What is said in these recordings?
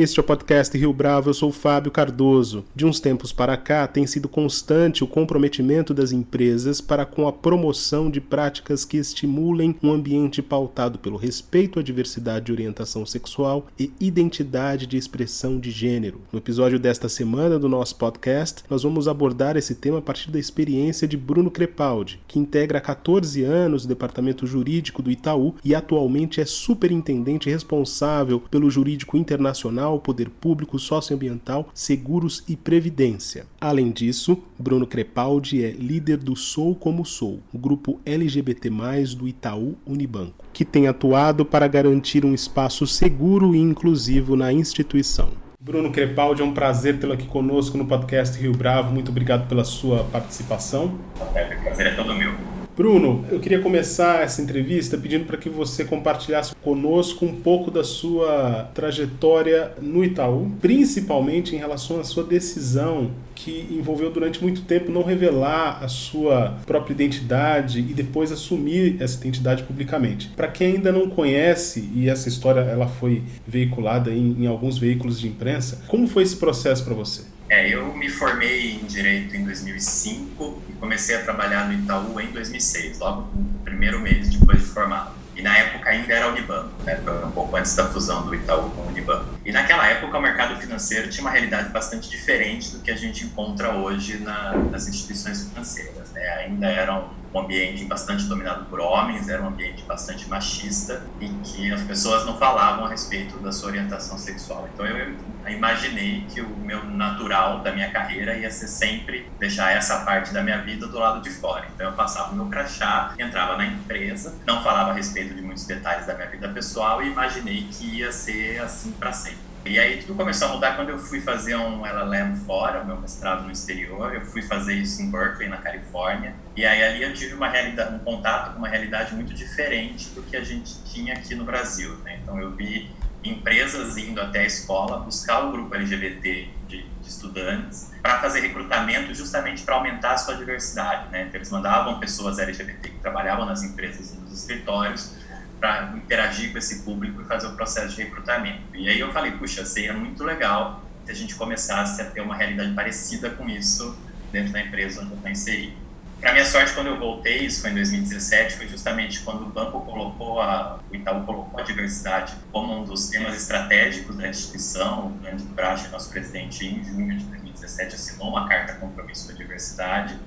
Este é o podcast Rio Bravo, eu sou Fábio Cardoso. De uns tempos para cá, tem sido constante o comprometimento das empresas para com a promoção de práticas que estimulem um ambiente pautado pelo respeito à diversidade de orientação sexual e identidade de expressão de gênero. No episódio desta semana do nosso podcast, nós vamos abordar esse tema a partir da experiência de Bruno Crepaldi, que integra há 14 anos o departamento jurídico do Itaú e atualmente é superintendente responsável pelo jurídico internacional Poder Público, Socioambiental, Seguros e Previdência. Além disso, Bruno Crepaldi é líder do Sou Como Sou, o grupo LGBT+, do Itaú Unibanco, que tem atuado para garantir um espaço seguro e inclusivo na instituição. Bruno Crepaldi, é um prazer tê-lo aqui conosco no podcast Rio Bravo. Muito obrigado pela sua participação. É, o prazer é todo meu. Bruno, eu queria começar essa entrevista pedindo para que você compartilhasse conosco um pouco da sua trajetória no Itaú, principalmente em relação à sua decisão que envolveu durante muito tempo não revelar a sua própria identidade e depois assumir essa identidade publicamente. Para quem ainda não conhece, e essa história ela foi veiculada em, em alguns veículos de imprensa, como foi esse processo para você? É, eu me formei em Direito em 2005 e comecei a trabalhar no Itaú em 2006, logo no primeiro mês depois de formado. E na época ainda era Unibanco, né? Foi um pouco antes da fusão do Itaú com o Unibanco. E naquela época o mercado financeiro tinha uma realidade bastante diferente do que a gente encontra hoje na, nas instituições financeiras. Né? Ainda eram um ambiente bastante dominado por homens, era um ambiente bastante machista e que as pessoas não falavam a respeito da sua orientação sexual. Então eu imaginei que o meu natural da minha carreira ia ser sempre deixar essa parte da minha vida do lado de fora. Então eu passava o meu crachá, entrava na empresa, não falava a respeito de muitos detalhes da minha vida pessoal e imaginei que ia ser assim para sempre. E aí tudo começou a mudar quando eu fui fazer um LLM fora, meu mestrado no exterior. Eu fui fazer isso em Berkeley, na Califórnia. E aí ali eu tive uma realidade, um contato com uma realidade muito diferente do que a gente tinha aqui no Brasil. Né? Então eu vi empresas indo até a escola buscar o grupo LGBT de, de estudantes para fazer recrutamento justamente para aumentar a sua diversidade. Né? Então, eles mandavam pessoas LGBT que trabalhavam nas empresas e nos escritórios para interagir com esse público e fazer o processo de recrutamento. E aí eu falei, puxa, seria muito legal se a gente começasse a ter uma realidade parecida com isso dentro da empresa onde eu estou inserido. Para minha sorte, quando eu voltei, isso foi em 2017, foi justamente quando o banco colocou a, o Itaú colocou a diversidade como um dos temas estratégicos da instituição. O grande Brache, nosso presidente, em junho de 2017, assinou uma carta compromisso com a diversidade.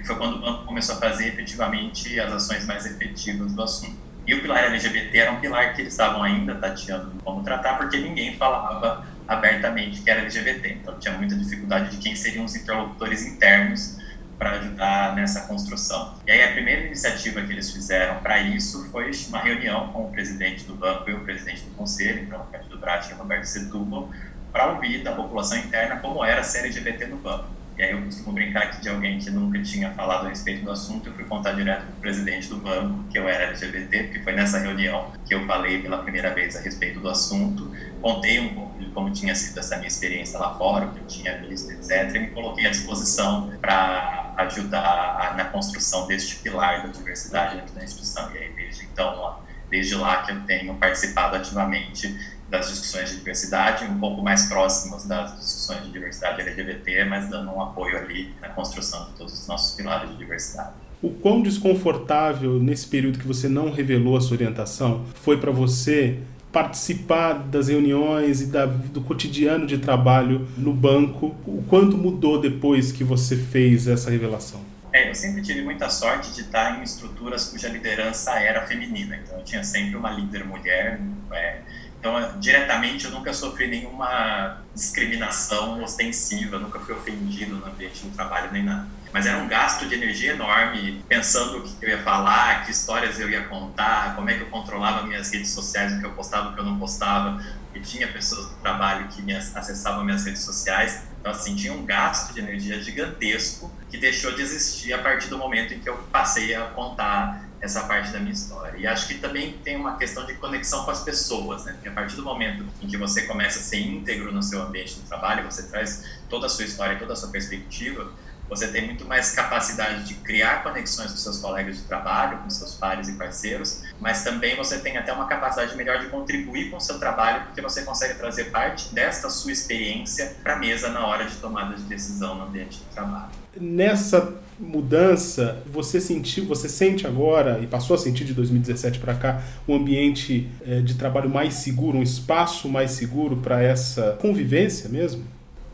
E foi quando o banco começou a fazer efetivamente as ações mais efetivas do assunto. E o pilar LGBT era um pilar que eles estavam ainda tateando como tratar, porque ninguém falava abertamente que era LGBT. Então tinha muita dificuldade de quem seriam os interlocutores internos para ajudar nessa construção. E aí a primeira iniciativa que eles fizeram para isso foi uma reunião com o presidente do banco e o presidente do conselho, então o Cândido Brat e o Roberto Setúbal, para ouvir da população interna como era ser LGBT no banco. E aí eu costumo brincar que de alguém que nunca tinha falado a respeito do assunto, eu fui contar direto para o presidente do banco que eu era LGBT, porque foi nessa reunião que eu falei pela primeira vez a respeito do assunto, contei um pouco de como tinha sido essa minha experiência lá fora, o que eu tinha visto, etc, e me coloquei à disposição para ajudar na construção deste pilar da diversidade dentro da instituição. E aí desde então, desde lá que eu tenho participado ativamente das discussões de diversidade, um pouco mais próximas das discussões de diversidade LGBT, mas dando um apoio ali na construção de todos os nossos pilares de diversidade. O quão desconfortável nesse período que você não revelou a sua orientação foi para você participar das reuniões e da, do cotidiano de trabalho no banco? O quanto mudou depois que você fez essa revelação? É, eu sempre tive muita sorte de estar em estruturas cuja liderança era feminina. Então, eu tinha sempre uma líder mulher. É, então, diretamente, eu nunca sofri nenhuma discriminação ostensiva, nunca fui ofendido no ambiente do trabalho nem nada. Mas era um gasto de energia enorme, pensando o que eu ia falar, que histórias eu ia contar, como é que eu controlava minhas redes sociais, o que eu postava, o que eu não postava. E tinha pessoas do trabalho que me acessavam minhas redes sociais. Então, assim, tinha um gasto de energia gigantesco que deixou de existir a partir do momento em que eu passei a contar essa parte da minha história. E acho que também tem uma questão de conexão com as pessoas, né? Porque a partir do momento em que você começa a ser íntegro no seu ambiente de trabalho, você traz toda a sua história, toda a sua perspectiva, você tem muito mais capacidade de criar conexões com seus colegas de trabalho, com seus pares e parceiros, mas também você tem até uma capacidade melhor de contribuir com o seu trabalho, porque você consegue trazer parte desta sua experiência para a mesa na hora de tomada de decisão no ambiente de trabalho. Nessa mudança, você sentiu, você sente agora e passou a sentir de 2017 para cá um ambiente é, de trabalho mais seguro, um espaço mais seguro para essa convivência mesmo?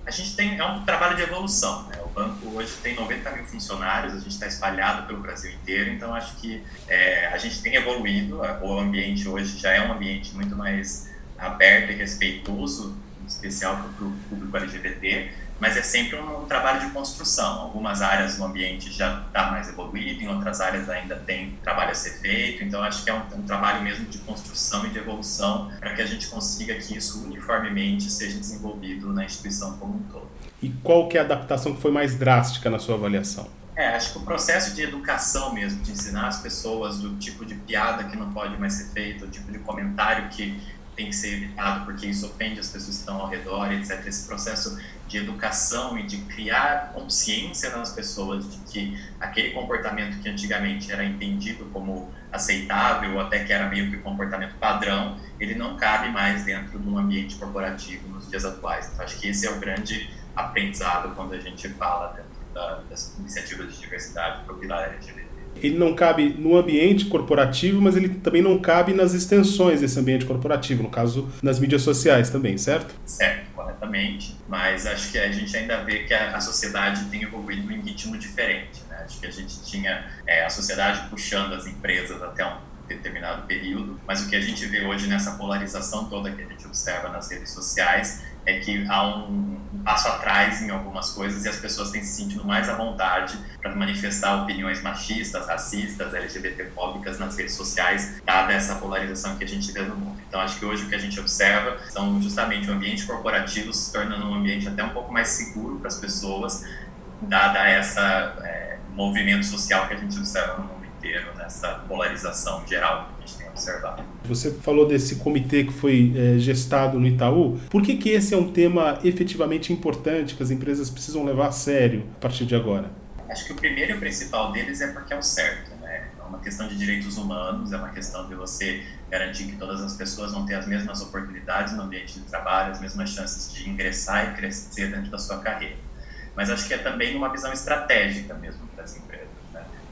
A gente tem é um trabalho de evolução. Né? O banco hoje tem 90 mil funcionários, a gente está espalhado pelo Brasil inteiro, então acho que é, a gente tem evoluído. O ambiente hoje já é um ambiente muito mais aberto e respeitoso, em especial para o público LGBT mas é sempre um, um, trabalho de construção. Algumas áreas do ambiente já está mais evoluído, em outras áreas ainda tem trabalho a ser feito, então acho que é um, um trabalho mesmo de construção e de evolução para que a gente consiga que isso uniformemente seja desenvolvido na instituição como um todo. E qual que é a adaptação que foi mais drástica na sua avaliação? É, acho que o processo de educação mesmo, de ensinar as pessoas do tipo de piada que não pode mais ser feito, o tipo de comentário que tem que ser evitado porque isso ofende as pessoas que estão ao redor, etc. Esse processo de educação e de criar consciência nas pessoas de que aquele comportamento que antigamente era entendido como aceitável ou até que era meio que comportamento padrão, ele não cabe mais dentro de um ambiente corporativo nos dias atuais. Então, acho que esse é o grande aprendizado quando a gente fala dentro da, das iniciativas de diversidade para o pilar LGBT ele não cabe no ambiente corporativo, mas ele também não cabe nas extensões desse ambiente corporativo, no caso, nas mídias sociais também, certo? Certo, corretamente. Mas acho que a gente ainda vê que a, a sociedade tem evoluído em ritmo diferente. Né? Acho que a gente tinha é, a sociedade puxando as empresas até um determinado período, mas o que a gente vê hoje nessa polarização toda que a gente observa nas redes sociais é que há um, passo atrás em algumas coisas e as pessoas têm se sentido mais à vontade para manifestar opiniões machistas, racistas, LGBTfóbicas nas redes sociais, dada essa polarização que a gente vê no mundo. Então, acho que hoje o que a gente observa são justamente o ambiente corporativo se tornando um ambiente até um pouco mais seguro para as pessoas, dada essa é, movimento social que a gente observa no mundo inteiro, nessa polarização geral que a gente tem observado. Você falou desse comitê que foi é, gestado no Itaú. Por que, que esse é um tema efetivamente importante que as empresas precisam levar a sério a partir de agora? Acho que o primeiro e o principal deles é porque é o certo, né? É uma questão de direitos humanos, é uma questão de você garantir que todas as pessoas vão ter as mesmas oportunidades no ambiente de trabalho, as mesmas chances de ingressar e crescer dentro da sua carreira. Mas acho que é também uma visão estratégica mesmo para as empresas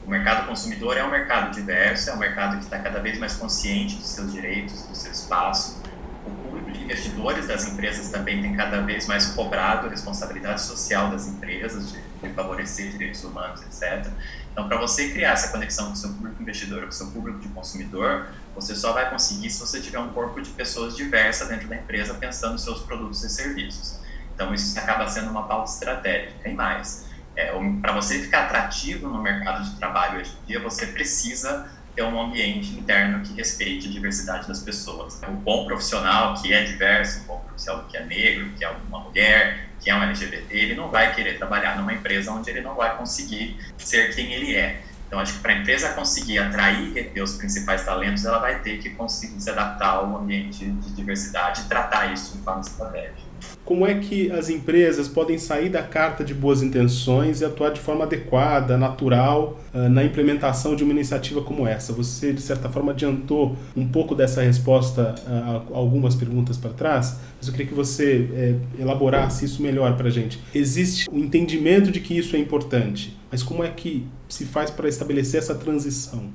o mercado consumidor é um mercado diverso, é um mercado que está cada vez mais consciente dos seus direitos, do seu espaço. O público de investidores das empresas também tem cada vez mais cobrado a responsabilidade social das empresas, de, de favorecer direitos humanos, etc. Então, para você criar essa conexão com o seu público investidor, com o seu público de consumidor, você só vai conseguir se você tiver um corpo de pessoas diversas dentro da empresa pensando nos seus produtos e serviços. Então, isso acaba sendo uma pauta estratégica. Tem mais é, para você ficar atrativo no mercado de trabalho hoje em dia, você precisa ter um ambiente interno que respeite a diversidade das pessoas. Um bom profissional que é diverso, um bom profissional que é negro, que é uma mulher, que é um LGBT, ele não vai querer trabalhar numa empresa onde ele não vai conseguir ser quem ele é. Então, acho que para a empresa conseguir atrair e reter os principais talentos, ela vai ter que conseguir se adaptar ao ambiente de diversidade e tratar isso de forma estratégica como é que as empresas podem sair da carta de boas intenções e atuar de forma adequada, natural, uh, na implementação de uma iniciativa como essa? Você, de certa forma, adiantou um pouco dessa resposta uh, a algumas perguntas para trás, mas eu queria que você uh, elaborasse isso melhor para a gente. Existe o entendimento de que isso é importante, mas como é que se faz para estabelecer essa transição?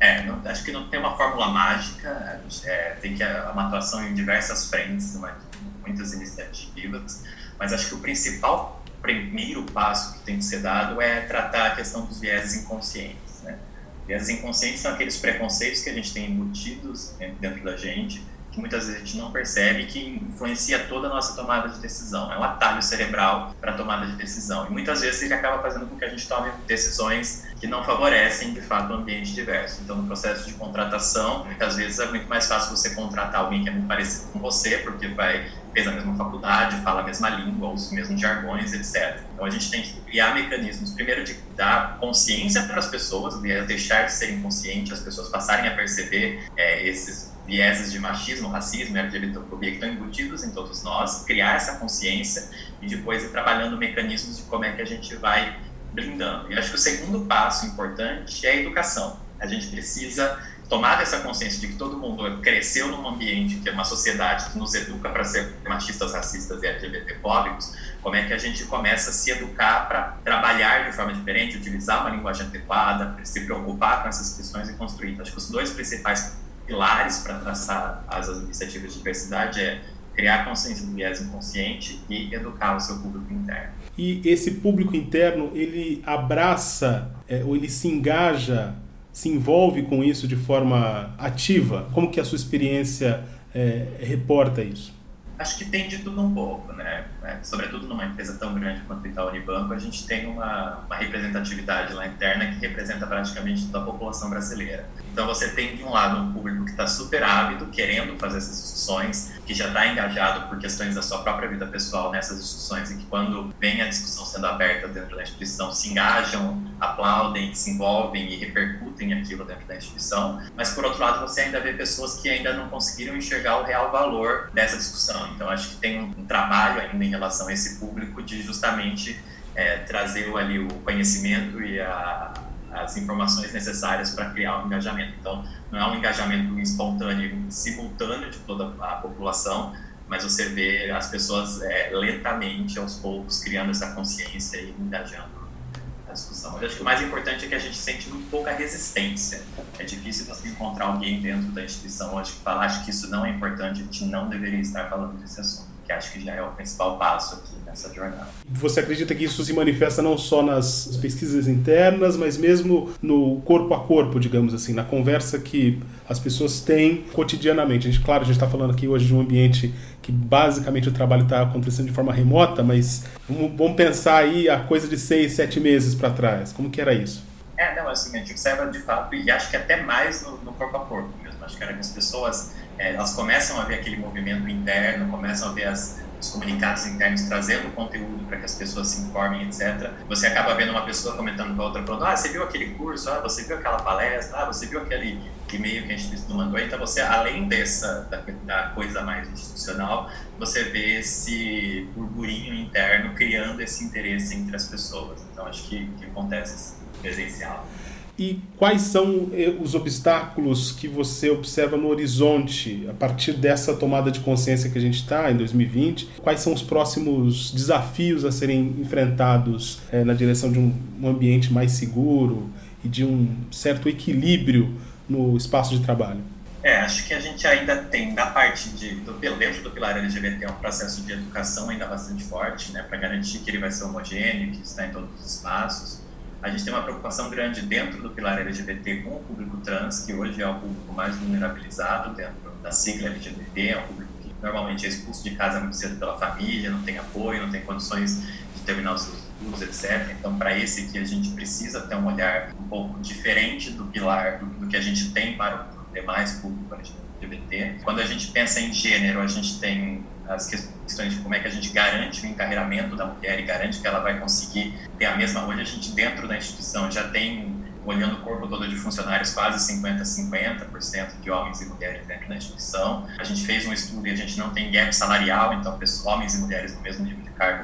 É, não, acho que não tem uma fórmula mágica, é, tem que uma atuação em diversas frentes, uma, muitas iniciativas, mas acho que o principal primeiro passo que tem que ser dado é tratar a questão dos vieses inconscientes. Né? Vieses inconscientes são aqueles preconceitos que a gente tem embutidos dentro da gente, que muitas vezes a gente não percebe, que influencia toda a nossa tomada de decisão. É um atalho cerebral para a tomada de decisão. E muitas vezes ele acaba fazendo com que a gente tome decisões que não favorecem, de fato, o ambiente diverso. Então, no processo de contratação, muitas vezes é muito mais fácil você contratar alguém que é muito parecido com você, porque vai fez a mesma faculdade, fala a mesma língua, os mesmos jargões, etc. Então a gente tem que criar mecanismos, primeiro de dar consciência para as pessoas, deixar de serem conscientes, as pessoas passarem a perceber é, esses vieses de machismo, racismo LGBTfobia que estão embutidos em todos nós, criar essa consciência e depois ir trabalhando mecanismos de como é que a gente vai blindando. E acho que o segundo passo importante é a educação. A gente precisa tomar essa consciência de que todo mundo cresceu num ambiente que é uma sociedade que nos educa para ser machistas, racistas e LGBTfóbicos, como é que a gente começa a se educar para trabalhar de forma diferente, utilizar uma linguagem adequada, se preocupar com essas questões e construir. Acho que os dois principais pilares para traçar as iniciativas de diversidade é criar consciência do viés inconsciente e educar o seu público interno. E esse público interno, ele abraça é, ou ele se engaja se envolve com isso de forma ativa? Como que a sua experiência é, reporta isso? Acho que tem de tudo um pouco, né? É, sobretudo numa empresa tão grande quanto o Itaú Unibanco, a gente tem uma, uma representatividade lá interna que representa praticamente toda a população brasileira. Então você tem, de um lado, um público que está super ávido, querendo fazer essas discussões, que já está engajado por questões da sua própria vida pessoal nessas discussões e que quando vem a discussão sendo aberta dentro da instituição, se engajam, aplaudem, se envolvem e repercutem aquilo dentro da instituição. Mas, por outro lado, você ainda vê pessoas que ainda não conseguiram enxergar o real valor dessa discussão. Então, acho que tem um, trabalho ainda em relação a esse público de justamente é, trazer ali o conhecimento e a, as informações necessárias para criar um engajamento. Então, não é um engajamento espontâneo, simultâneo de toda a população, mas você vê as pessoas é, lentamente, aos poucos, criando essa consciência e engajando a discussão. Eu acho que o mais importante é que a gente sente muito pouca resistência. É difícil você encontrar alguém dentro da instituição hoje que fala, acho que isso não é importante, a gente não deveria estar falando desse assunto, que acho que já é o principal passo aqui nessa jornada. Você acredita que isso se manifesta não só nas pesquisas internas, mas mesmo no corpo a corpo, digamos assim, na conversa que as pessoas têm cotidianamente? A gente, claro, a gente está falando aqui hoje de um ambiente que basicamente o trabalho está acontecendo de forma remota, mas vamos pensar aí a coisa de seis, sete meses para trás. Como que era isso? É, não, assim, a gente observa de fato, e acho que até mais no, no corpo a corpo mesmo. Acho que as pessoas, é, elas começam a ver aquele movimento interno, começam a ver as, os comunicados internos trazendo conteúdo para que as pessoas se informem, etc. Você acaba vendo uma pessoa comentando com a outra, falando, ah, você viu aquele curso, ah, você viu aquela palestra, ah, você viu aquele e-mail que a gente mandou. Então, você, além dessa, da, da coisa mais institucional, você vê esse burburinho interno criando esse interesse entre as pessoas. Então, acho que, que acontece presencial. E quais são eh, os obstáculos que você observa no horizonte a partir dessa tomada de consciência que a gente está em 2020? Quais são os próximos desafios a serem enfrentados é, na direção de um, um ambiente mais seguro e de um certo equilíbrio no espaço de trabalho? É, acho que a gente ainda tem, da parte de, do, dentro do pilar LGBT, um processo de educação ainda bastante forte, né, para garantir que ele vai ser homogêneo, que está em todos os espaços a gente tem uma preocupação grande dentro do pilar LGBT com o público trans, que hoje é o público mais vulnerabilizado dentro da sigla LGBT, é um público que normalmente é expulso de casa muito cedo pela família, não tem apoio, não tem condições de terminar os seus estudos, etc. Então, para esse aqui, a gente precisa ter um olhar um pouco diferente do pilar, do, do que a gente tem para o demais público LGBT. Quando a gente pensa em gênero, a gente tem as questões de como é que a gente garante o encarreiramento da mulher e garante que ela vai conseguir ter a mesma. Hoje a gente, dentro da instituição, já tem, olhando o corpo todo de funcionários, quase 50-50% de homens e mulheres dentro da instituição. A gente fez um estudo e a gente não tem gap salarial, então homens e mulheres no mesmo nível de cargo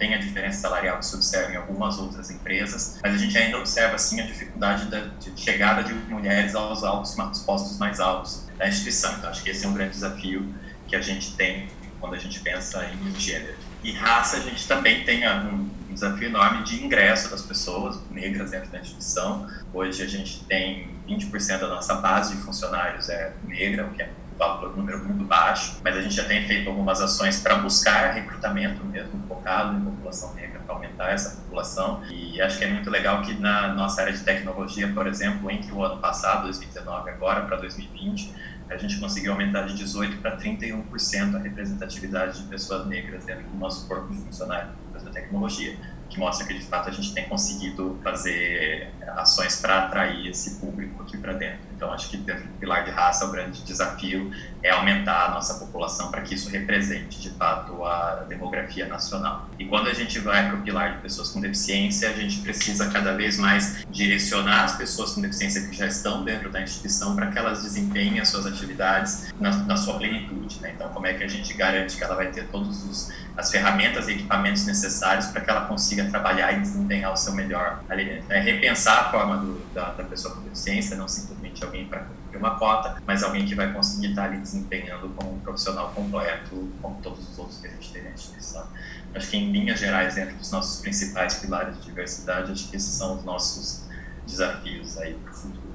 tem a diferença salarial que se observa em algumas outras empresas, mas a gente ainda observa sim a dificuldade da, de chegada de mulheres aos, altos, aos postos mais altos da instituição. Então acho que esse é um grande desafio que a gente tem quando a gente pensa em gênero. E raça, a gente também tem um desafio enorme de ingresso das pessoas negras dentro da instituição. Hoje a gente tem 20% da nossa base de funcionários é negra, o que é valor, um número muito baixo, mas a gente já tem feito algumas ações para buscar recrutamento mesmo focado em população negra, para aumentar essa população. E acho que é muito legal que na nossa área de tecnologia, por exemplo, entre o ano passado, 2019, agora para 2020, a gente conseguiu aumentar de 18% para 31% a representatividade de pessoas negras dentro do nosso corpo de funcionários da tecnologia, que mostra que de fato a gente tem conseguido fazer ações para atrair esse público aqui para dentro. Então, acho que dentro do pilar de raça, o grande desafio é aumentar a nossa população para que isso represente, de fato, a demografia nacional. E quando a gente vai para o pilar de pessoas com deficiência, a gente precisa cada vez mais direcionar as pessoas com deficiência que já estão dentro da instituição para que elas desempenhem as suas atividades na, na sua plenitude. Né? Então, como é que a gente garante que ela vai ter todos os as ferramentas e equipamentos necessários para que ela consiga trabalhar e desempenhar o seu melhor ali dentro. É repensar a forma do, da, da, pessoa com deficiência, não simplesmente alguém para cumprir uma cota, mas alguém que vai conseguir estar ali desempenhando como um profissional completo, como todos os outros que a gente tem na instituição. Acho que em linhas gerais, dentro dos nossos principais pilares de diversidade, acho que esses são os nossos desafios aí para o futuro.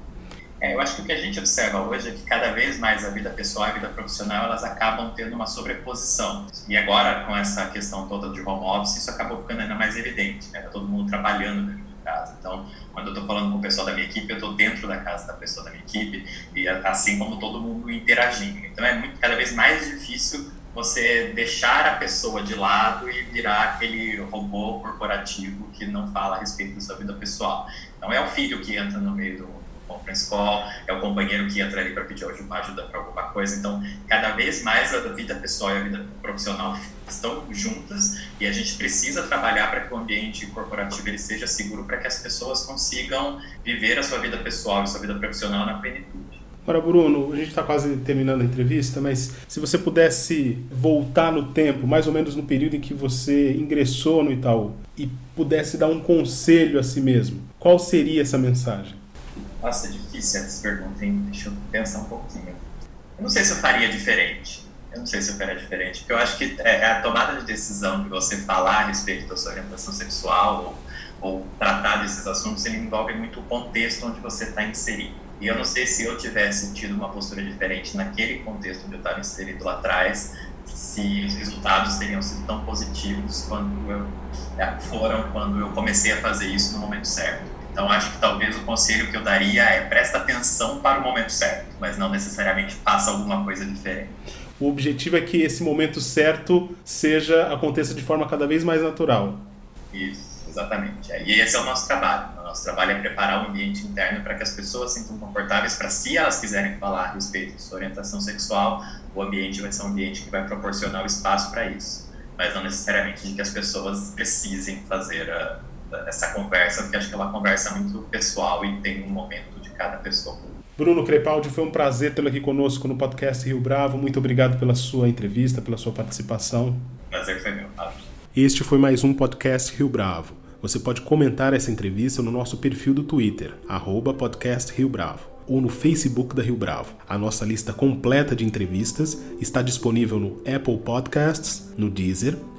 É, eu acho que o que a gente observa hoje é que cada vez mais a vida pessoal e a vida profissional elas acabam tendo uma sobreposição. E agora, com essa questão toda de home office, isso acabou ficando ainda mais evidente. Né? Tá todo mundo trabalhando dentro de casa. Então, quando eu estou falando com o pessoal da minha equipe, eu estou dentro da casa da pessoa da minha equipe, e assim como todo mundo interagindo. Então, é muito, cada vez mais difícil você deixar a pessoa de lado e virar aquele robô corporativo que não fala a respeito da sua vida pessoal. Então, é o filho que entra no meio do conference call, é o companheiro que entra ali para pedir ajuda para alguma coisa. Então, cada vez mais a vida pessoal e a vida profissional estão juntas e a gente precisa trabalhar para que o ambiente corporativo ele seja seguro para que as pessoas consigam viver a sua vida pessoal e a sua vida profissional na plenitude. Ora, Bruno, a gente está quase terminando a entrevista, mas se você pudesse voltar no tempo, mais ou menos no período em que você ingressou no Itaú, e pudesse dar um conselho a si mesmo, qual seria essa mensagem? Nossa, é difícil essa pergunta, hein? Deixa eu pensar um pouquinho. Eu não sei se eu faria diferente. Eu não sei se eu faria diferente, porque eu acho que é, é a tomada de decisão de você falar a respeito da sua orientação sexual ou, ou tratar desses assuntos, ele envolve muito o contexto onde você está inserido. E eu não sei se eu tivesse tido uma postura diferente naquele contexto onde eu estava inserido lá atrás, se os resultados teriam sido tão positivos quando eu, é, foram quando eu comecei a fazer isso no momento certo. Então, acho que talvez o conselho que eu daria é presta atenção para o momento certo, mas não necessariamente faça alguma coisa diferente. O objetivo é que esse momento certo seja aconteça de forma cada vez mais natural. Isso, exatamente. E esse é o nosso trabalho. O nosso trabalho é preparar o ambiente interno para que as pessoas se sintam confortáveis para, se elas quiserem falar a respeito de sua orientação sexual, o ambiente vai ser um ambiente que vai proporcionar o espaço para isso. Mas não necessariamente de que as pessoas precisem fazer a essa conversa, porque acho que é uma conversa muito pessoal e tem um momento de cada pessoa. Bruno Crepaldi, foi um prazer tê-lo aqui conosco no podcast Rio Bravo. Muito obrigado pela sua entrevista, pela sua participação. Prazer foi meu, Fábio. Este foi mais um podcast Rio Bravo. Você pode comentar essa entrevista no nosso perfil do Twitter, arroba podcast Rio Bravo, ou no Facebook da Rio Bravo. A nossa lista completa de entrevistas está disponível no Apple Podcasts, no Deezer,